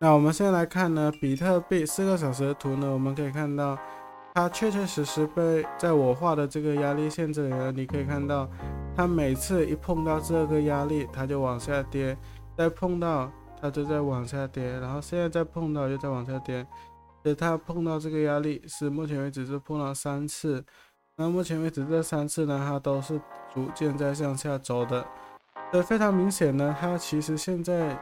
那我们现在来看呢，比特币四个小时的图呢，我们可以看到它确确实实被在我画的这个压力线这里呢，你可以看到它每次一碰到这个压力，它就往下跌，再碰到它就在往下跌，然后现在再碰到又在往下跌。所以它碰到这个压力是目前为止是碰了三次，那目前为止这三次呢，它都是逐渐在向下走的。这非常明显呢，它其实现在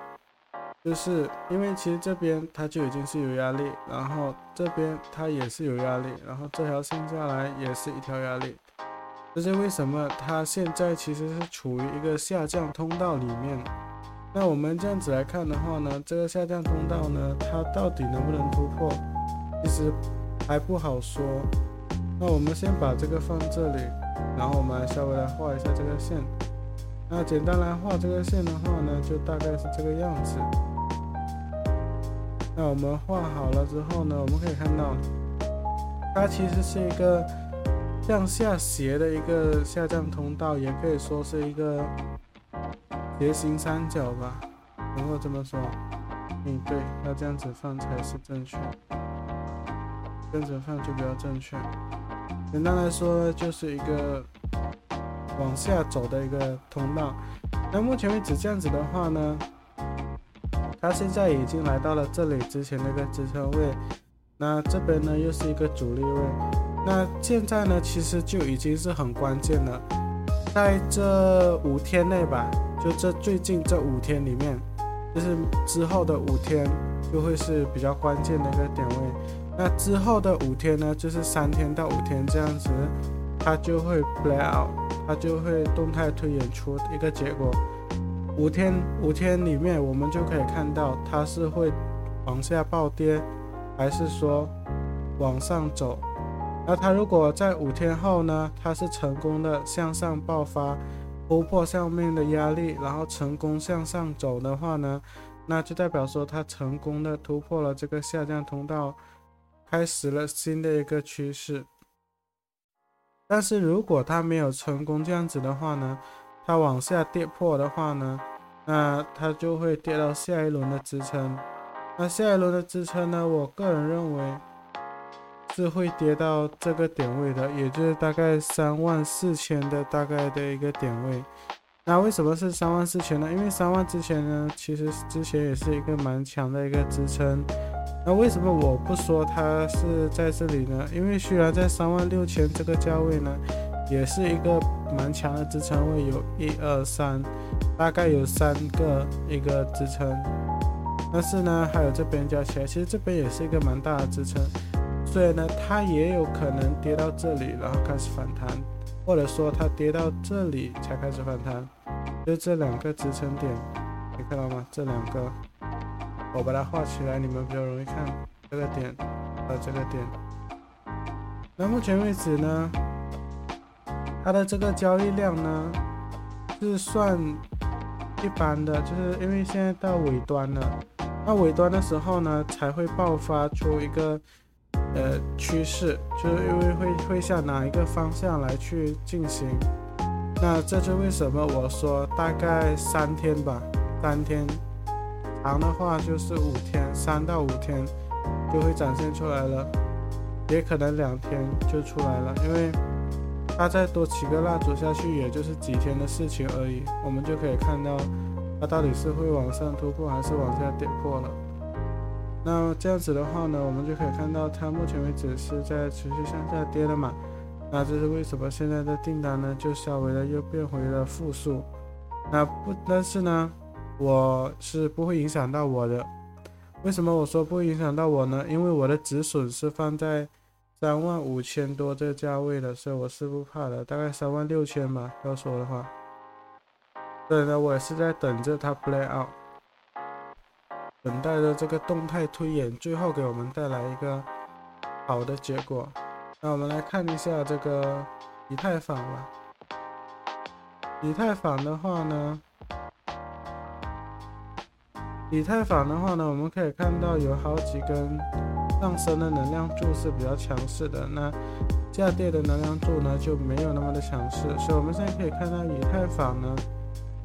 就是因为其实这边它就已经是有压力，然后这边它也是有压力，然后这条线下来也是一条压力。这是为什么它现在其实是处于一个下降通道里面。那我们这样子来看的话呢，这个下降通道呢，它到底能不能突破，其实还不好说。那我们先把这个放这里，然后我们来稍微来画一下这个线。那简单来画这个线的话呢，就大概是这个样子。那我们画好了之后呢，我们可以看到，它其实是一个向下斜的一个下降通道，也可以说是一个。斜形三角吧，能够这么说。嗯，对，要这样子放才是正确，跟着放就比较正确。简单来说，就是一个往下走的一个通道。那目前为止这样子的话呢，它现在已经来到了这里之前那个支撑位，那这边呢又是一个阻力位。那现在呢，其实就已经是很关键了，在这五天内吧。就这最近这五天里面，就是之后的五天就会是比较关键的一个点位。那之后的五天呢，就是三天到五天这样子，它就会 play out，它就会动态推演出一个结果。五天五天里面，我们就可以看到它是会往下暴跌，还是说往上走。那它如果在五天后呢，它是成功的向上爆发。突破上面的压力，然后成功向上走的话呢，那就代表说它成功的突破了这个下降通道，开始了新的一个趋势。但是如果它没有成功这样子的话呢，它往下跌破的话呢，那它就会跌到下一轮的支撑。那下一轮的支撑呢，我个人认为。是会跌到这个点位的，也就是大概三万四千的大概的一个点位。那为什么是三万四千呢？因为三万之前呢，其实之前也是一个蛮强的一个支撑。那为什么我不说它是在这里呢？因为虽然在三万六千这个价位呢，也是一个蛮强的支撑位，有一二三，大概有三个一个支撑。但是呢，还有这边加起来，其实这边也是一个蛮大的支撑。所以呢，它也有可能跌到这里，然后开始反弹，或者说它跌到这里才开始反弹，就这两个支撑点，你看到吗？这两个，我把它画起来，你们比较容易看这个点和这个点。那目前为止呢，它的这个交易量呢是算一般的，就是因为现在到尾端了，那尾端的时候呢才会爆发出一个。呃，趋势就是因为会会向哪一个方向来去进行，那这就为什么我说大概三天吧，三天，长的话就是五天，三到五天就会展现出来了，也可能两天就出来了，因为它再多起个蜡烛下去，也就是几天的事情而已，我们就可以看到它到底是会往上突破还是往下跌破了。那这样子的话呢，我们就可以看到它目前为止是在持续向下跌的嘛。那这是为什么现在的订单呢就稍微的又变回了负数？那不，但是呢，我是不会影响到我的。为什么我说不会影响到我呢？因为我的止损是放在三万五千多这个价位的，所以我是不怕的，大概三万六千吧。要说的话，所以呢，我也是在等着它 play out。等待着这个动态推演，最后给我们带来一个好的结果。那我们来看一下这个以太坊吧。以太坊的话呢，以太坊的话呢，我们可以看到有好几根上升的能量柱是比较强势的，那下跌的能量柱呢就没有那么的强势。所以我们现在可以看到以太坊呢。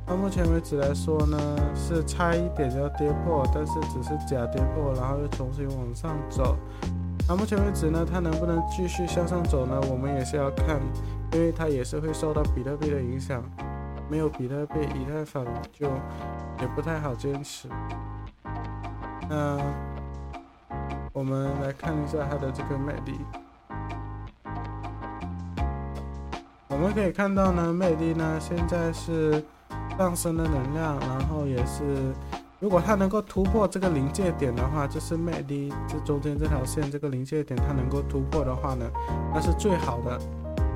到目前为止来说呢，是差一点要跌破，但是只是假跌破，然后又重新往上走。到目前为止呢，它能不能继续向上走呢？我们也是要看，因为它也是会受到比特币的影响。没有比特币，以太坊就也不太好坚持。那我们来看一下它的这个魅力。我们可以看到呢，魅力呢现在是上升的能量，然后也是，如果它能够突破这个临界点的话，就是魅力这中间这条线这个临界点它能够突破的话呢，那是最好的。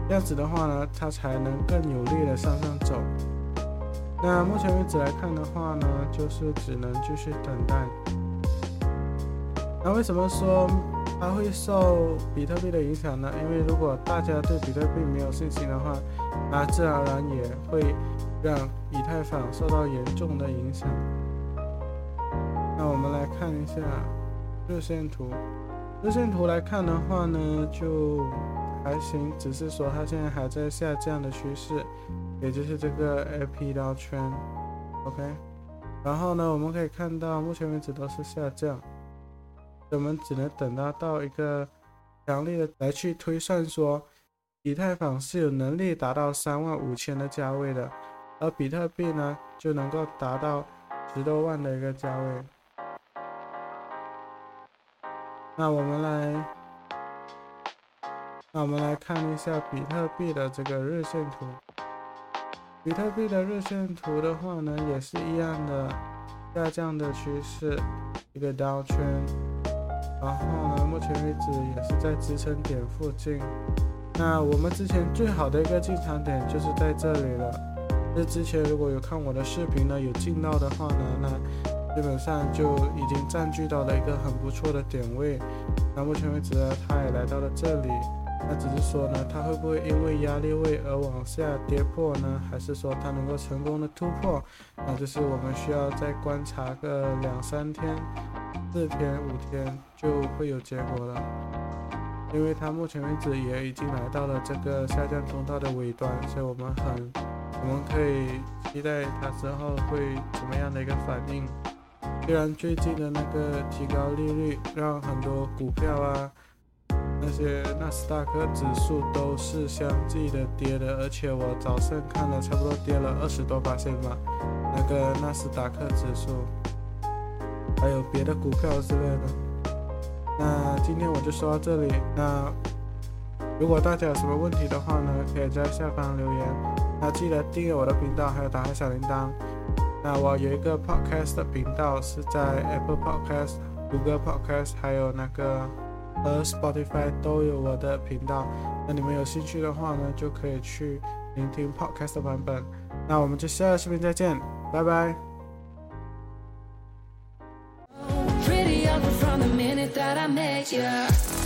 这样子的话呢，它才能更有力的向上走。那目前为止来看的话呢，就是只能继续等待。那为什么说它会受比特币的影响呢？因为如果大家对比特币没有信心的话，那自然而然也会让以太坊受到严重的影响。那我们来看一下日线图。日线图来看的话呢，就。还行，只是说它现在还在下降的趋势，也就是这个 A P 刀圈，OK。然后呢，我们可以看到目前为止都是下降，我们只能等到到一个强力的来去推算说，以太坊是有能力达到三万五千的价位的，而比特币呢就能够达到十多万的一个价位。那我们来。那我们来看一下比特币的这个日线图。比特币的日线图的话呢，也是一样的下降的趋势，一个刀圈。然后呢，目前为止也是在支撑点附近。那我们之前最好的一个进场点就是在这里了。这之前如果有看我的视频呢，有进到的话呢，那基本上就已经占据到了一个很不错的点位。那目前为止呢，它也来到了这里。那只是说呢，它会不会因为压力位而往下跌破呢？还是说它能够成功的突破？那就是我们需要再观察个两三天、四天、五天就会有结果了。因为它目前为止也已经来到了这个下降通道的尾端，所以我们很，我们可以期待它之后会怎么样的一个反应。虽然最近的那个提高利率让很多股票啊。那些纳斯达克指数都是相继的跌的，而且我早上看了，差不多跌了二十多八线吧。那个纳斯达克指数，还有别的股票之类的。那今天我就说到这里。那如果大家有什么问题的话呢，可以在下方留言。那记得订阅我的频道，还有打开小铃铛。那我有一个 podcast 的频道，是在 Apple Podcast、Google Podcast，还有那个。和 Spotify 都有我的频道，那你们有兴趣的话呢，就可以去聆听 Podcast 版本。那我们就下个视频再见，拜拜。I met you.